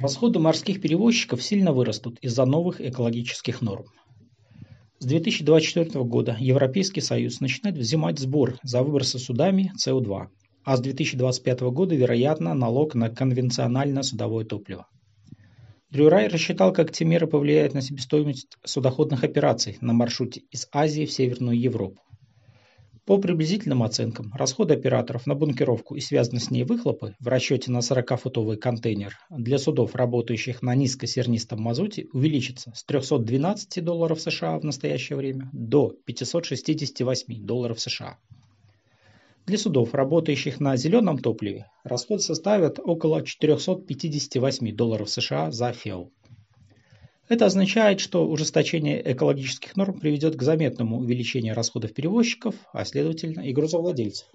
Расходы морских перевозчиков сильно вырастут из-за новых экологических норм. С 2024 года Европейский Союз начинает взимать сбор за выбросы судами СО2, а с 2025 года, вероятно, налог на конвенциональное судовое топливо. Дрю Рай рассчитал, как эти меры повлияют на себестоимость судоходных операций на маршруте из Азии в Северную Европу. По приблизительным оценкам, расходы операторов на бункеровку и связанные с ней выхлопы в расчете на 40-футовый контейнер для судов, работающих на низкосернистом мазуте, увеличатся с 312 долларов США в настоящее время до 568 долларов США. Для судов, работающих на зеленом топливе, расход составит около 458 долларов США за фео. Это означает, что ужесточение экологических норм приведет к заметному увеличению расходов перевозчиков, а следовательно и грузовладельцев.